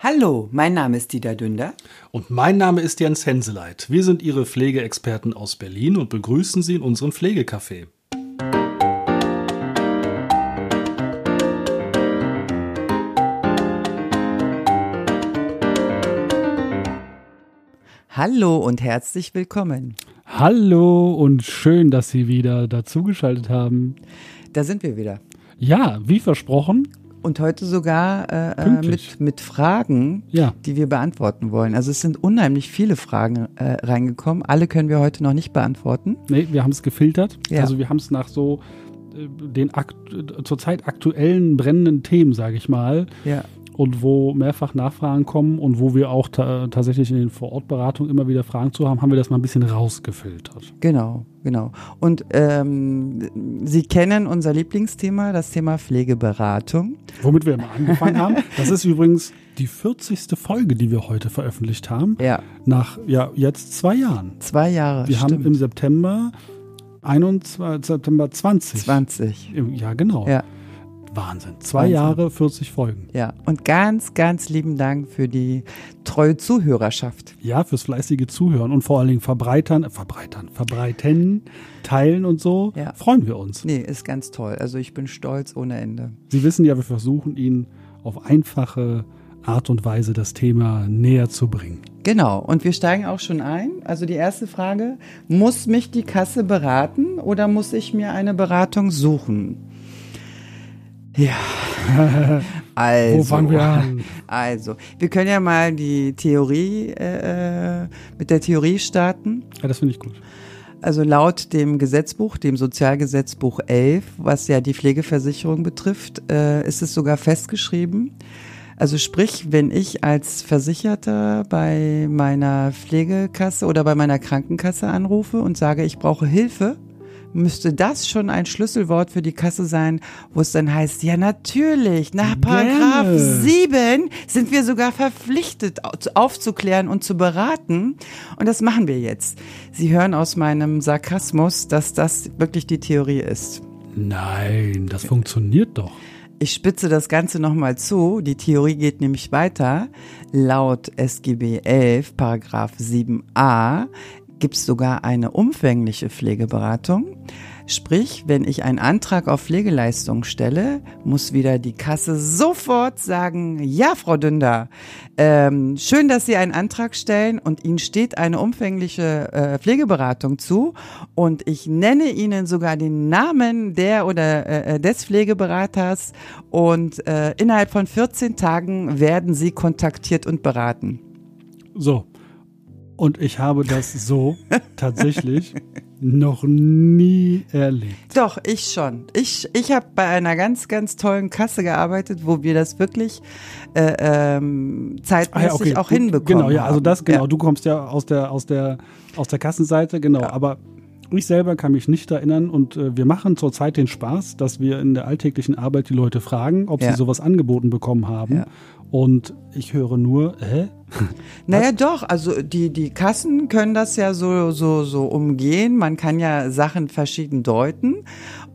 Hallo, mein Name ist Dieter Dünder. Und mein Name ist Jens Henseleit. Wir sind Ihre Pflegeexperten aus Berlin und begrüßen Sie in unserem Pflegecafé. Hallo und herzlich willkommen. Hallo und schön, dass Sie wieder dazugeschaltet haben. Da sind wir wieder. Ja, wie versprochen, Und heute sogar äh, äh, mit, mit Fragen, Ja. die wir beantworten wollen. Also es sind unheimlich viele Fragen äh, reingekommen. Alle können wir heute noch nicht beantworten. Nee, wir haben es gefiltert. Ja. Also wir haben es nach so äh, den akt zurzeit aktuellen brennenden Themen, sage ich mal, Ja. Und wo mehrfach Nachfragen kommen und wo wir auch ta tatsächlich in den Vorortberatungen immer wieder Fragen zu haben, haben wir das mal ein bisschen rausgefiltert. Genau, genau. Und ähm, Sie kennen unser Lieblingsthema, das Thema Pflegeberatung. Womit wir immer angefangen haben. Das ist übrigens die 40. Folge, die wir heute veröffentlicht haben. Ja, Nach ja jetzt zwei Jahren. zwei Jahre. Wir stimmt. haben im September 21, September 20. 20. Im- Ja, genau. Ja. Wahnsinn. Zwei Wahnsinn. Jahre, 40 Folgen. Ja, und ganz, ganz lieben Dank für die treue Zuhörerschaft. Ja, fürs fleißige Zuhören und vor allen Dingen verbreitern, verbreitern, verbreiten, teilen und so. Ja. Freuen wir uns. Nee, ist ganz toll. Also ich bin stolz ohne Ende. Sie wissen ja, wir versuchen Ihnen auf einfache Art und Weise das Thema näher zu bringen. Genau, und wir steigen auch schon ein. Also die erste Frage, muss mich die Kasse beraten oder muss ich mir eine Beratung suchen? Ja. Also, Wo fangen wir an? Also, wir können ja mal die Theorie, äh, äh, mit der Theorie starten. Ja, das finde ich gut. Also laut dem Gesetzbuch, dem Sozialgesetzbuch 11, was ja die Pflegeversicherung betrifft, äh, ist es sogar festgeschrieben. Also sprich, wenn ich als Versicherter bei meiner Pflegekasse oder bei meiner Krankenkasse anrufe und sage, ich brauche Hilfe, müsste das schon ein Schlüsselwort für die Kasse sein, wo es dann heißt, ja natürlich, nach Paragraph Gerne. 7 sind wir sogar verpflichtet au- aufzuklären und zu beraten. Und das machen wir jetzt. Sie hören aus meinem Sarkasmus, dass das wirklich die Theorie ist. Nein, das funktioniert doch. Ich spitze das Ganze nochmal zu. Die Theorie geht nämlich weiter. Laut SGB 11, Paragraph 7a, gibt es sogar eine umfängliche Pflegeberatung. Sprich, wenn ich einen Antrag auf Pflegeleistung stelle, muss wieder die Kasse sofort sagen, ja, Frau Dünder, ähm, schön, dass Sie einen Antrag stellen und Ihnen steht eine umfängliche äh, Pflegeberatung zu und ich nenne Ihnen sogar den Namen der oder äh, des Pflegeberaters und äh, innerhalb von 14 Tagen werden Sie kontaktiert und beraten. So. Und ich habe das so tatsächlich noch nie erlebt. Doch, ich schon. Ich, ich habe bei einer ganz, ganz tollen Kasse gearbeitet, wo wir das wirklich äh, ähm, zeitmäßig auch gut, hinbekommen Genau, ja, also das, genau. Ja. Du kommst ja aus der, aus der, aus der Kassenseite, genau. Ja. Aber ich selber kann mich nicht erinnern und äh, wir machen zurzeit den Spaß, dass wir in der alltäglichen Arbeit die Leute fragen, ob Ja. sie sowas angeboten bekommen haben. Ja. Und ich höre nur, hä? Naja, doch, also die, die Kassen können das ja so, so, so umgehen. Man kann ja Sachen verschieden deuten.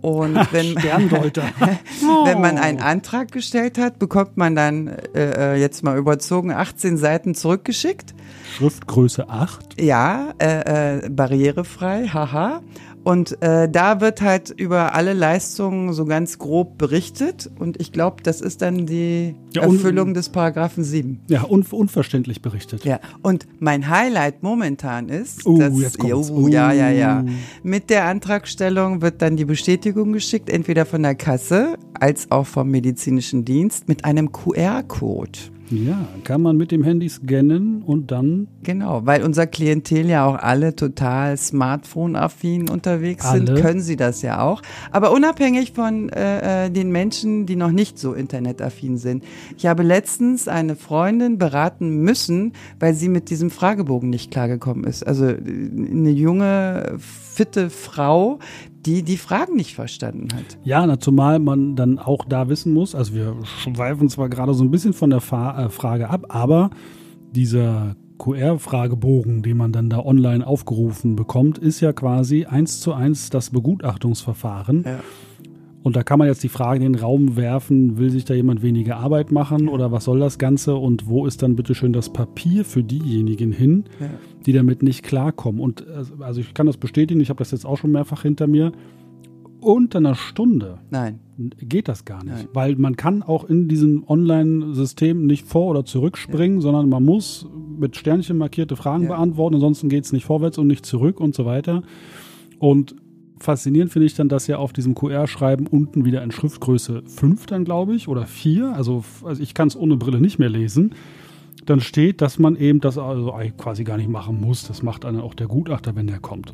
Und wenn, wenn man einen Antrag gestellt hat, bekommt man dann äh, äh, jetzt mal überzogen 18 Seiten zurückgeschickt. Schriftgröße 8. Ja, äh, äh, barrierefrei, haha. Und äh, da wird halt über alle Leistungen so ganz grob berichtet. Und ich glaube, das ist dann die Ja, Erfüllung des Paragraphen 7. Ja, un unverständlich berichtet. Ja, und mein Highlight momentan ist, Uh, dass, jetzt kommt's. Oh, ja, ja, ja. Uh. Mit der Antragstellung wird dann die Bestätigung geschickt, entweder von der Kasse als auch vom medizinischen Dienst mit einem QR-Code. Ja, kann man mit dem Handy scannen und dann Genau, weil unser Klientel ja auch alle total Smartphone-affin unterwegs sind, Alle. können sie das ja auch. Aber unabhängig von äh, äh, den Menschen, die noch nicht so internetaffin sind. Ich habe letztens eine Freundin beraten müssen, weil sie mit diesem Fragebogen nicht klargekommen ist. Also äh, eine junge, fitte Frau, die die Fragen nicht verstanden hat. Ja, na, zumal man dann auch da wissen muss, also wir schweifen zwar gerade so ein bisschen von der Fa äh, Frage ab, aber dieser QR-Fragebogen, den man dann da online aufgerufen bekommt, ist ja quasi eins zu eins das Begutachtungsverfahren. Ja. Und da kann man jetzt die Frage in den Raum werfen, will sich da jemand weniger Arbeit machen oder was soll das Ganze und wo ist dann bitte schön das Papier für diejenigen hin, Ja. die damit nicht klarkommen. Und also ich kann das bestätigen, ich habe das jetzt auch schon mehrfach hinter mir. Unter einer Stunde Nein. geht das gar nicht, Nein. weil man kann auch in diesem Online-System nicht vor- oder zurückspringen, sondern man muss mit Sternchen markierte Fragen Ja. beantworten, ansonsten geht es nicht vorwärts und nicht zurück und so weiter. Und faszinierend finde ich dann, dass ja auf diesem QR-Schreiben unten wieder in Schriftgröße 5 dann, glaube ich, oder 4, also, also ich kann es ohne Brille nicht mehr lesen, dann steht, dass man eben das also quasi gar nicht machen muss. Das macht dann auch der Gutachter, wenn der kommt.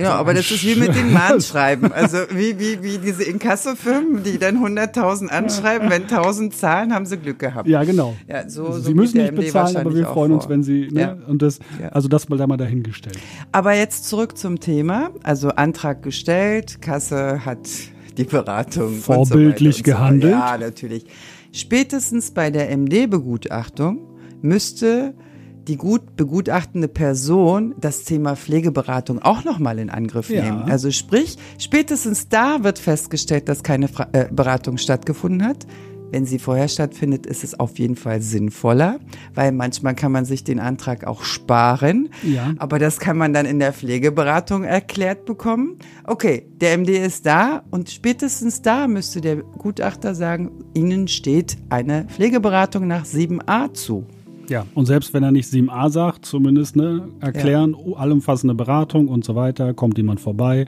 Genau, So aber das ist wie mit den Mahnschreiben. Also wie, wie, wie diese Inkassofirmen, die dann 100.000 anschreiben. Wenn 1.000 zahlen, haben sie Glück gehabt. Ja, genau. Ja, so, so Sie geht müssen nicht MD bezahlen, aber wir freuen uns, vor. wenn Sie, ne? Ja. Und das, also das mal da mal dahingestellt. Aber jetzt zurück zum Thema. Also Antrag gestellt, Kasse hat die Beratung. Vorbildlich so gehandelt. So weiter. ja, natürlich. Spätestens bei der MD-Begutachtung müsste die gut begutachtende Person das Thema Pflegeberatung auch nochmal in Angriff Ja. nehmen. Also sprich, spätestens da wird festgestellt, dass keine Fra äh, Beratung stattgefunden hat. Wenn sie vorher stattfindet, ist es auf jeden Fall sinnvoller, weil manchmal kann man sich den Antrag auch sparen. Ja. Aber das kann man dann in der Pflegeberatung erklärt bekommen. Okay, der MD ist da und spätestens da müsste der Gutachter sagen, Ihnen steht eine Pflegeberatung nach 7a zu. Ja, und selbst wenn er nicht 7a sagt, zumindest ne, erklären, oh, allumfassende Beratung und so weiter, kommt jemand vorbei.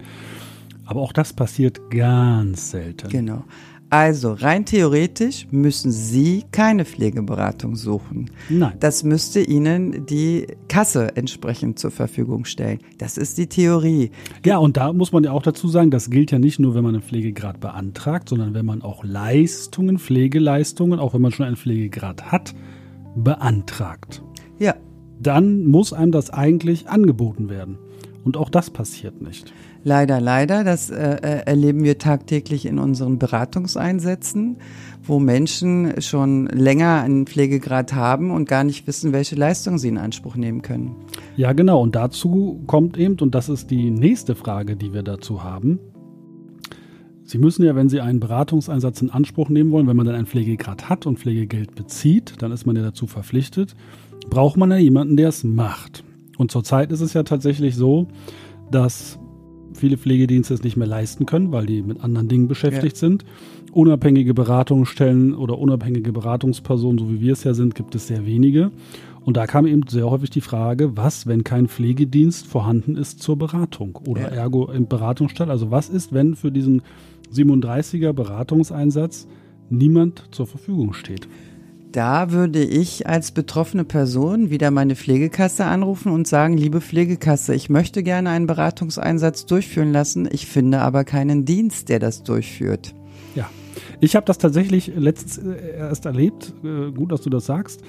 Aber auch das passiert ganz selten. Genau. Also rein theoretisch müssen Sie keine Pflegeberatung suchen. Nein. Das müsste Ihnen die Kasse entsprechend zur Verfügung stellen. Das ist die Theorie. Ja, und da muss man ja auch dazu sagen, das gilt ja nicht nur, wenn man einen Pflegegrad beantragt, sondern wenn man auch Leistungen, Pflegeleistungen, auch wenn man schon einen Pflegegrad hat, beantragt. Ja, Dann muss einem das eigentlich angeboten werden. Und auch das passiert nicht. Leider, leider. Das äh, äh, erleben wir tagtäglich in unseren Beratungseinsätzen, wo Menschen schon länger einen Pflegegrad haben und gar nicht wissen, welche Leistung sie in Anspruch nehmen können. Ja, genau. Und dazu kommt eben, und das ist die nächste Frage, die wir dazu haben. Sie müssen ja, wenn Sie einen Beratungseinsatz in Anspruch nehmen wollen, wenn man dann einen Pflegegrad hat und Pflegegeld bezieht, dann ist man ja dazu verpflichtet, braucht man ja jemanden, der es macht. Und zurzeit ist es ja tatsächlich so, dass viele Pflegedienste es nicht mehr leisten können, weil die mit anderen Dingen beschäftigt sind. Unabhängige Beratungsstellen oder unabhängige Beratungspersonen, so wie wir es ja sind, gibt es sehr wenige. Und da kam eben sehr häufig die Frage, was, wenn kein Pflegedienst vorhanden ist zur Beratung oder Ja. ergo im Beratungsstall? Also was ist, wenn für diesen 37er Beratungseinsatz niemand zur Verfügung steht? Da würde ich als betroffene Person wieder meine Pflegekasse anrufen und sagen, liebe Pflegekasse, ich möchte gerne einen Beratungseinsatz durchführen lassen, ich finde aber keinen Dienst, der das durchführt. Ja, ich habe das tatsächlich letztens äh, erst erlebt. Äh, Gut, dass du das sagst.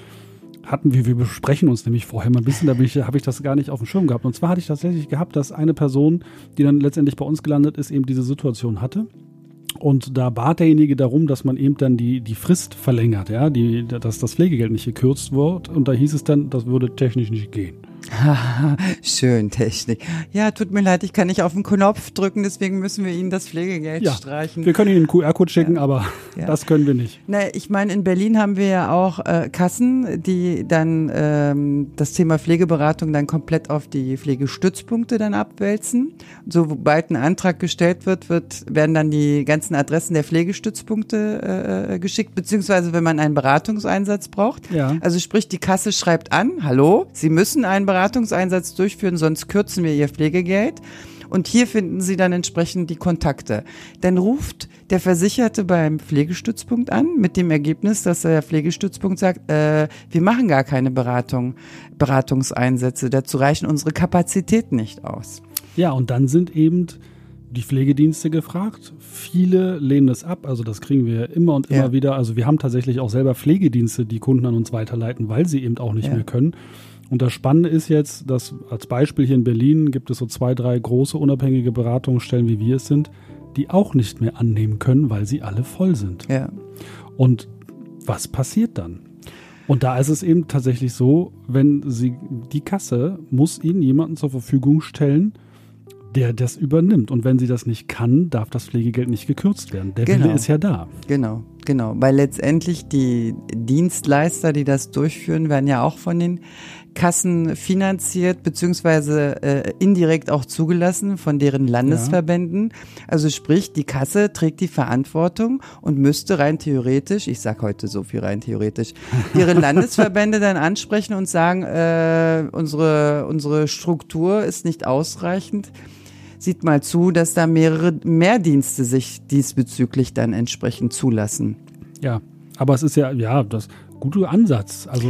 Hatten wir, wir besprechen uns nämlich vorher mal ein bisschen, da ich- habe ich das gar nicht auf dem Schirm gehabt. Und zwar hatte ich tatsächlich gehabt, dass eine Person, die dann letztendlich bei uns gelandet ist, eben diese Situation hatte. Und da bat derjenige darum, dass man eben dann die, die Frist verlängert, ja, die, dass das Pflegegeld nicht gekürzt wird. Und da hieß es dann, das würde technisch nicht gehen. Schön, Technik. Ja, tut mir leid, ich kann nicht auf den Knopf drücken, deswegen müssen wir Ihnen das Pflegegeld Ja, streichen. wir können Ihnen einen QR-Code schicken, aber Ja. das können wir nicht. Na, ich meine, in Berlin haben wir ja auch äh, Kassen, die dann ähm, das Thema Pflegeberatung dann komplett auf die Pflegestützpunkte dann abwälzen. Sobald ein Antrag gestellt wird, wird werden dann die ganzen Adressen der Pflegestützpunkte äh, geschickt, beziehungsweise wenn man einen Beratungseinsatz braucht. Ja. Also sprich, die Kasse schreibt an, hallo, Sie müssen einen Beratungseinsatz durchführen, sonst kürzen wir Ihr Pflegegeld. Und hier finden Sie dann entsprechend die Kontakte. Dann ruft der Versicherte beim Pflegestützpunkt an mit dem Ergebnis, dass der Pflegestützpunkt sagt, äh, wir machen gar keine Beratung, Beratungseinsätze. Dazu reichen unsere Kapazitäten nicht aus. Ja, und dann sind eben die Pflegedienste gefragt. Viele lehnen es ab, also das kriegen wir immer und immer Ja. wieder. Also wir haben tatsächlich auch selber Pflegedienste, die Kunden an uns weiterleiten, weil sie eben auch nicht Ja. mehr können. Und das Spannende ist jetzt, dass als Beispiel hier in Berlin gibt es so zwei, drei große unabhängige Beratungsstellen, wie wir es sind, die auch nicht mehr annehmen können, weil sie alle voll sind. Ja. Und was passiert dann? Und da ist es eben tatsächlich so, wenn sie die Kasse muss ihnen jemanden zur Verfügung stellen, der das übernimmt. Und wenn sie das nicht kann, darf das Pflegegeld nicht gekürzt werden. Der Genau. Wille ist ja da. Genau, genau. Weil letztendlich die Dienstleister, die das durchführen, werden ja auch von den Kassen finanziert, beziehungsweise äh, indirekt auch zugelassen von deren Landesverbänden. Also sprich, die Kasse trägt die Verantwortung und müsste rein theoretisch, ich sag heute so viel rein theoretisch, ihre Landesverbände dann ansprechen und sagen, äh, unsere, unsere Struktur ist nicht ausreichend sieht mal zu, dass da mehrere Mehrdienste sich diesbezüglich dann entsprechend zulassen. Ja, aber es ist ja, ja, das guter Ansatz. Also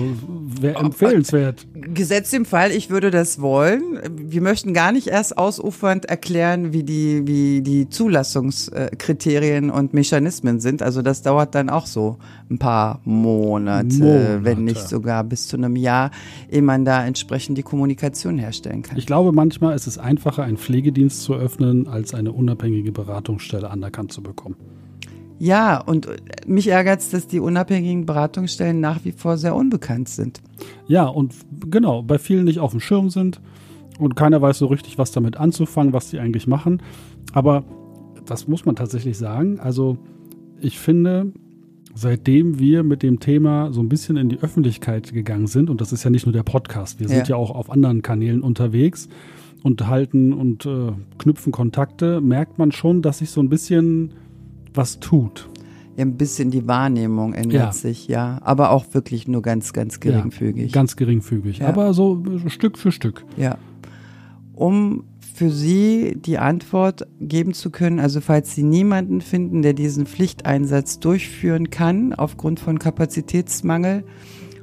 wäre empfehlenswert. Gesetzt im Fall, ich würde das wollen. Wir möchten gar nicht erst ausufernd erklären, wie die, wie die Zulassungskriterien und Mechanismen sind. Also das dauert dann auch so ein paar Monate, Monate. wenn nicht sogar bis zu einem Jahr, ehe man da entsprechend die Kommunikation herstellen kann. Ich glaube, manchmal ist es einfacher, einen Pflegedienst zu öffnen, als eine unabhängige Beratungsstelle anerkannt zu bekommen. Ja, und mich ärgert es, dass die unabhängigen Beratungsstellen nach wie vor sehr unbekannt sind. Ja, und genau, bei vielen nicht auf dem Schirm sind und keiner weiß so richtig, was damit anzufangen, was die eigentlich machen. Aber das muss man tatsächlich sagen. Also ich finde, seitdem wir mit dem Thema so ein bisschen in die Öffentlichkeit gegangen sind, und das ist ja nicht nur der Podcast, wir sind Ja. ja auch auf anderen Kanälen unterwegs und halten und äh, knüpfen Kontakte, merkt man schon, dass sich so ein bisschen was tut. Ja, ein bisschen die Wahrnehmung ändert Ja. sich, ja. Aber auch wirklich nur ganz, ganz geringfügig. Ja, ganz geringfügig. Ja. Aber so Stück für Stück. Ja. Um für Sie die Antwort geben zu können, also falls Sie niemanden finden, der diesen Pflichteinsatz durchführen kann, aufgrund von Kapazitätsmangel,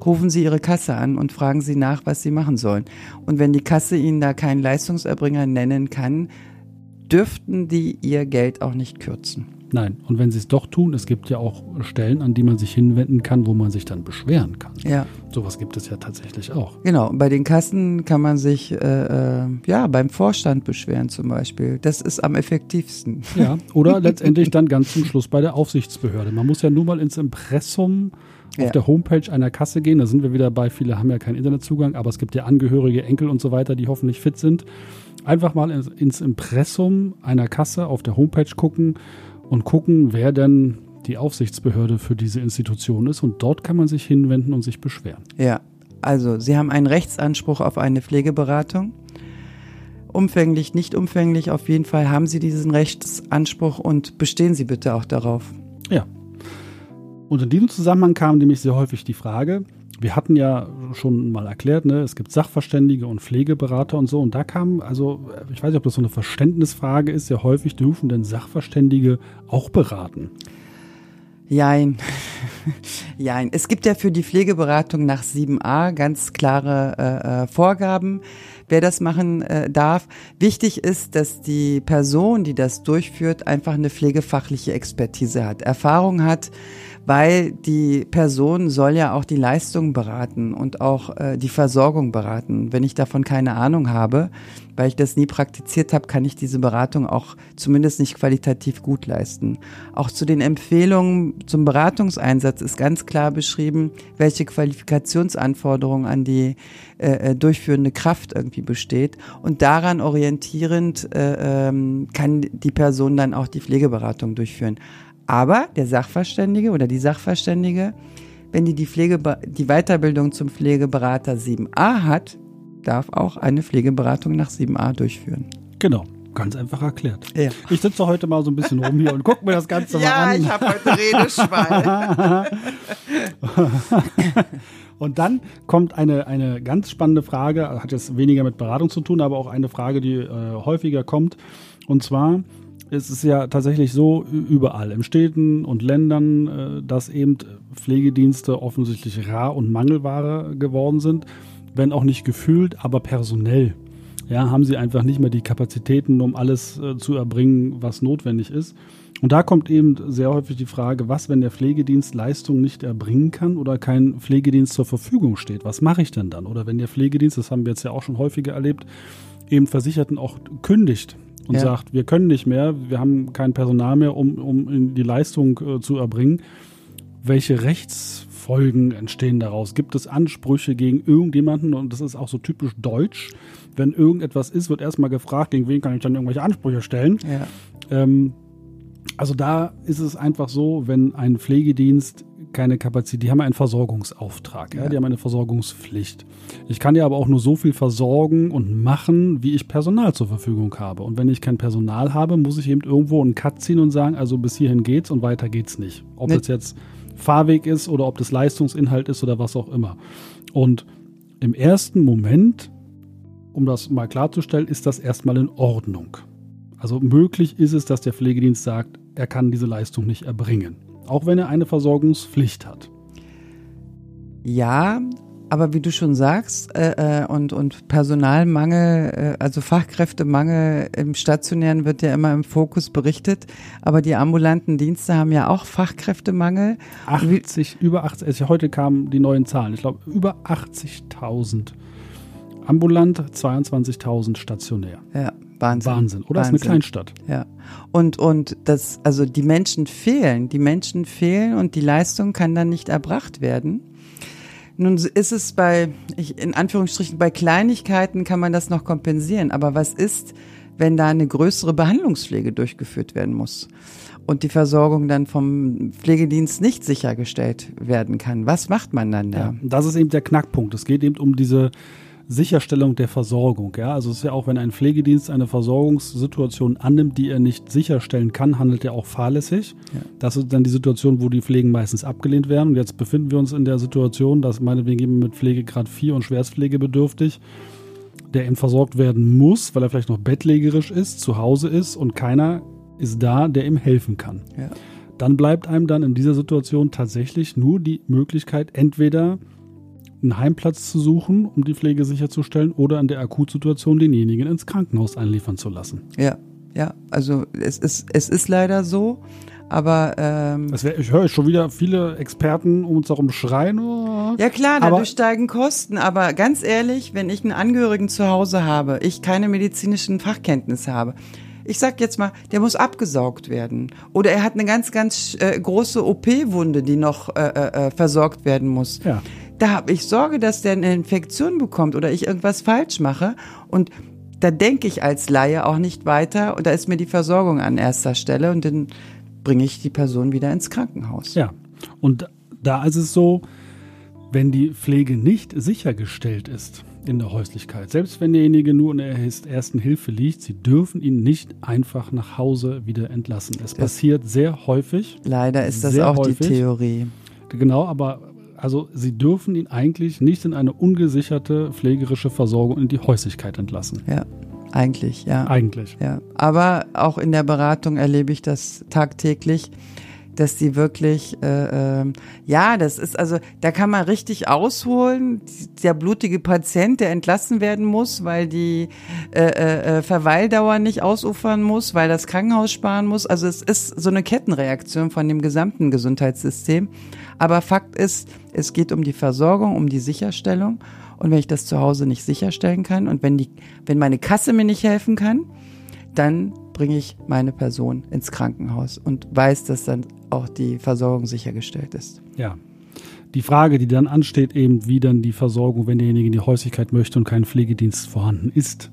rufen Sie Ihre Kasse an und fragen Sie nach, was Sie machen sollen. Und wenn die Kasse Ihnen da keinen Leistungserbringer nennen kann, dürften die Ihr Geld auch nicht kürzen. Nein, und wenn sie es doch tun, es gibt ja auch Stellen, an die man sich hinwenden kann, wo man sich dann beschweren kann. Ja. Sowas gibt es ja tatsächlich auch. Genau, bei den Kassen kann man sich äh, äh, ja beim Vorstand beschweren zum Beispiel. Das ist am effektivsten. Ja, oder letztendlich dann ganz zum Schluss bei der Aufsichtsbehörde. Man muss ja nur mal ins Impressum auf Ja. der Homepage einer Kasse gehen. Da sind wir wieder bei, viele haben ja keinen Internetzugang, aber es gibt ja Angehörige, Enkel und so weiter, die hoffentlich fit sind. Einfach mal ins, ins Impressum einer Kasse auf der Homepage gucken und gucken, wer denn die Aufsichtsbehörde für diese Institution ist. Und dort kann man sich hinwenden und sich beschweren. Ja, also Sie haben einen Rechtsanspruch auf eine Pflegeberatung. Umfänglich, nicht umfänglich, auf jeden Fall haben Sie diesen Rechtsanspruch und bestehen Sie bitte auch darauf. Ja. Und in diesem Zusammenhang kam nämlich sehr häufig die Frage, wir hatten ja schon mal erklärt, ne, es gibt Sachverständige und Pflegeberater und so. Und da kam, also, ich weiß nicht, ob das so eine Verständnisfrage ist, sehr häufig dürfen denn Sachverständige auch beraten. Jein. Jein. Es gibt ja für die Pflegeberatung nach 7a ganz klare äh, äh, Vorgaben, wer das machen äh, darf. Wichtig ist, dass die Person, die das durchführt, einfach eine pflegefachliche Expertise hat, Erfahrung hat, weil die Person soll ja auch die Leistung beraten und auch äh, die Versorgung beraten. Wenn ich davon keine Ahnung habe, weil ich das nie praktiziert habe, kann ich diese Beratung auch zumindest nicht qualitativ gut leisten. Auch zu den Empfehlungen zum Beratungseinsatz ist ganz klar beschrieben, welche Qualifikationsanforderungen an die äh, äh, durchführende Kraft irgendwie besteht. Und daran orientierend äh, ähm, kann die Person dann auch die Pflegeberatung durchführen. Aber der Sachverständige oder die Sachverständige, wenn die die, Pflege, die Weiterbildung zum Pflegeberater 7a hat, darf auch eine Pflegeberatung nach 7a durchführen. Genau, ganz einfach erklärt. Ja. Ich sitze heute mal so ein bisschen rum hier und gucke mir das Ganze mal an. habe heute Redeschwall. Und dann kommt eine, eine ganz spannende Frage, hat jetzt weniger mit Beratung zu tun, aber auch eine Frage, die äh, häufiger kommt. Und zwar ist es ja tatsächlich so überall, in Städten und Ländern, äh, dass eben Pflegedienste offensichtlich Rar- und Mangelware geworden sind, wenn auch nicht gefühlt, aber personell. Ja, haben sie einfach nicht mehr die Kapazitäten, um alles äh, zu erbringen, was notwendig ist. Und da kommt eben sehr häufig die Frage, was, wenn der Pflegedienst Leistung nicht erbringen kann oder kein Pflegedienst zur Verfügung steht? Was mache ich denn dann? Oder wenn der Pflegedienst, das haben wir jetzt ja auch schon häufiger erlebt, eben Versicherten auch kündigt und Ja. sagt, wir können nicht mehr, wir haben kein Personal mehr, um, um die Leistung äh, zu erbringen. Welche Folgen entstehen daraus? Gibt es Ansprüche gegen irgendjemanden? Und das ist auch so typisch deutsch. Wenn irgendetwas ist, wird erstmal gefragt, gegen wen kann ich dann irgendwelche Ansprüche stellen? Ja. Ähm, also da ist es einfach so, wenn ein Pflegedienst keine Kapazität, die haben einen Versorgungsauftrag, ja. Ja. die haben eine Versorgungspflicht. Ich kann ja aber auch nur so viel versorgen und machen, wie ich Personal zur Verfügung habe. Und wenn ich kein Personal habe, muss ich eben irgendwo einen Cut ziehen und sagen, also bis hierhin geht's und weiter geht's nicht. Ob Ne- das jetzt Fahrweg ist oder ob das Leistungsinhalt ist oder was auch immer. Und im ersten Moment, um das mal klarzustellen, ist das erstmal in Ordnung. Also möglich ist es, dass der Pflegedienst sagt, er kann diese Leistung nicht erbringen. Auch wenn er eine Versorgungspflicht hat. Ja, aber wie du schon sagst, äh, äh, und, und Personalmangel, äh, also Fachkräftemangel im Stationären wird ja immer im Fokus berichtet, aber die ambulanten Dienste haben ja auch Fachkräftemangel. Wie- 80, über 80, also heute kamen die neuen Zahlen. Ich glaube, über 80.000 ambulant, 22.000 stationär. Ja, Wahnsinn. Wahnsinn, oder? Das ist eine Wahnsinn. Kleinstadt. Ja. Und, und das, also die Menschen fehlen, die Menschen fehlen und die Leistung kann dann nicht erbracht werden. Nun ist es bei, ich, in Anführungsstrichen, bei Kleinigkeiten kann man das noch kompensieren. Aber was ist, wenn da eine größere Behandlungspflege durchgeführt werden muss und die Versorgung dann vom Pflegedienst nicht sichergestellt werden kann? Was macht man dann da? Ja. Das ist eben der Knackpunkt. Es geht eben um diese Sicherstellung der Versorgung. Ja, also es ist ja auch, wenn ein Pflegedienst eine Versorgungssituation annimmt, die er nicht sicherstellen kann, handelt er auch fahrlässig. Ja. Das ist dann die Situation, wo die Pflegen meistens abgelehnt werden. Und jetzt befinden wir uns in der Situation, dass meinetwegen jemand mit Pflegegrad 4 und schwerstpflegebedürftig, der eben versorgt werden muss, weil er vielleicht noch bettlägerisch ist, zu Hause ist und keiner ist da, der ihm helfen kann Ja. dann bleibt einem dann in dieser Situation tatsächlich nur die Möglichkeit, entweder einen Heimplatz zu suchen, um die Pflege sicherzustellen, oder in der Akutsituation denjenigen ins Krankenhaus einliefern zu lassen. Ja, ja, also es ist, es ist leider so, aber ähm, wär, ich höre schon wieder viele Experten um uns herum schreien. Oh. Ja klar, Aber- dadurch steigen Kosten, aber ganz ehrlich, wenn ich einen Angehörigen zu Hause habe, ich keine medizinischen Fachkenntnisse habe, ich sag jetzt mal, der muss abgesaugt werden. Oder er hat eine ganz, ganz äh, große OP-Wunde, die noch äh, äh, äh, versorgt werden muss. Ja. Da habe ich Sorge, dass der eine Infektion bekommt oder ich irgendwas falsch mache. Und da denke ich als Laie auch nicht weiter. Und da ist mir die Versorgung an erster Stelle und dann bringe ich die Person wieder ins Krankenhaus. Ja. Und da ist es so, wenn die Pflege nicht sichergestellt ist in der Häuslichkeit, selbst wenn derjenige nur in der ersten Hilfe liegt, sie dürfen ihn nicht einfach nach Hause wieder entlassen. Es passiert sehr häufig. Leider ist das auch häufig. die Theorie. Genau, aber also sie dürfen ihn eigentlich nicht in eine ungesicherte pflegerische Versorgung in die Häuslichkeit entlassen. Ja, eigentlich, ja. Eigentlich. ja. Aber auch in der Beratung erlebe ich das tagtäglich, dass die wirklich, äh, ähm, ja, das ist also, da kann man richtig ausholen. Der blutige Patient, der entlassen werden muss, weil die äh, äh, Verweildauer nicht ausufern muss, weil das Krankenhaus sparen muss. Also es ist so eine Kettenreaktion von dem gesamten Gesundheitssystem. Aber Fakt ist, es geht um die Versorgung, um die Sicherstellung. Und wenn ich das zu Hause nicht sicherstellen kann und wenn die, wenn meine Kasse mir nicht helfen kann, dann bringe ich meine Person ins Krankenhaus und weiß, dass dann auch die Versorgung sichergestellt ist. Ja. Die Frage, die dann ansteht, eben wie dann die Versorgung, wenn derjenige in die Häuslichkeit möchte und kein Pflegedienst vorhanden ist,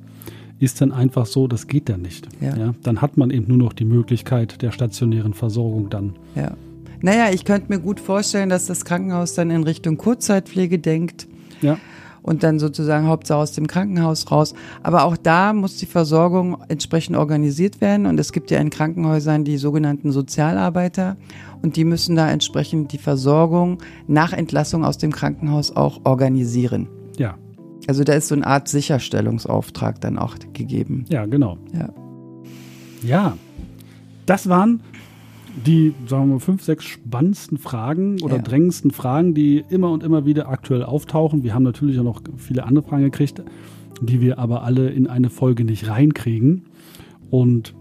ist dann einfach so, das geht dann nicht. Ja. dann hat man eben nur noch die Möglichkeit der stationären Versorgung dann. Ja. Naja, ich könnte mir gut vorstellen, dass das Krankenhaus dann in Richtung Kurzzeitpflege denkt Ja. Und dann sozusagen Hauptsache aus dem Krankenhaus raus. Aber auch da muss die Versorgung entsprechend organisiert werden. Und es gibt ja in Krankenhäusern die sogenannten Sozialarbeiter. Und die müssen da entsprechend die Versorgung nach Entlassung aus dem Krankenhaus auch organisieren. Ja. Also da ist so eine Art Sicherstellungsauftrag dann auch gegeben. Ja, genau. Ja. Ja, das waren die, sagen wir fünf, sechs spannendsten Fragen oder Ja. drängendsten Fragen, die immer und immer wieder aktuell auftauchen. Wir haben natürlich auch noch viele andere Fragen gekriegt, die wir aber alle in eine Folge nicht reinkriegen. Und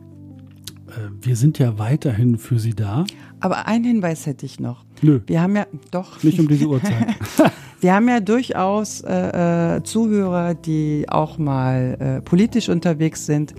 äh, wir sind ja weiterhin für Sie da. Aber einen Hinweis hätte ich noch. Nö, Wir haben ja, doch. nicht um diese Uhrzeit. Wir haben ja durchaus äh, äh, Zuhörer, die auch mal äh, politisch unterwegs sind.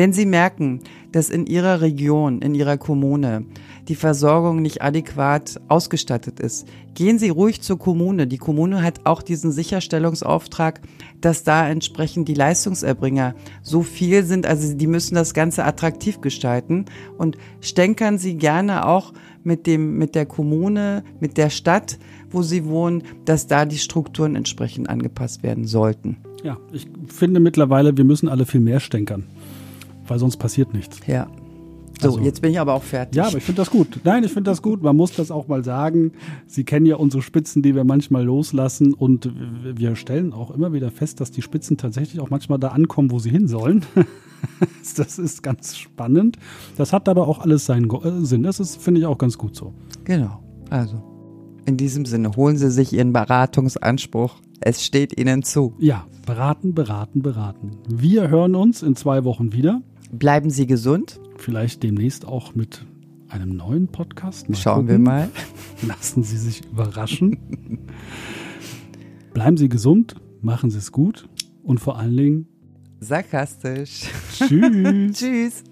Wenn Sie merken, dass in Ihrer Region, in Ihrer Kommune die Versorgung nicht adäquat ausgestattet ist. Gehen Sie ruhig zur Kommune. Die Kommune hat auch diesen Sicherstellungsauftrag, dass da entsprechend die Leistungserbringer so viel sind. Also die müssen das Ganze attraktiv gestalten und stänkern Sie gerne auch mit dem, mit der Kommune, mit der Stadt, wo Sie wohnen, dass da die Strukturen entsprechend angepasst werden sollten. Ja, ich finde mittlerweile, wir müssen alle viel mehr stänkern, weil sonst passiert nichts. Ja. So, Also- jetzt bin ich aber auch fertig. Ja, aber ich finde das gut. Nein, ich finde das gut. Man muss das auch mal sagen. Sie kennen ja unsere Spitzen, die wir manchmal loslassen. Und wir stellen auch immer wieder fest, dass die Spitzen tatsächlich auch manchmal da ankommen, wo sie hin sollen. Das ist ganz spannend. Das hat aber auch alles seinen äh, Sinn. Das ist, finde ich, auch ganz gut so. Genau. Also, in diesem Sinne, holen Sie sich Ihren Beratungsanspruch. Es steht Ihnen zu. Ja, beraten, beraten, beraten. Wir hören uns in zwei Wochen wieder. Bleiben Sie gesund. Vielleicht demnächst auch mit einem neuen Podcast. Mal Schauen wir gucken. mal. Lassen Sie sich überraschen. Bleiben Sie gesund, machen Sie es gut und vor allen Dingen Sarkastisch. Tschüss. Tschüss.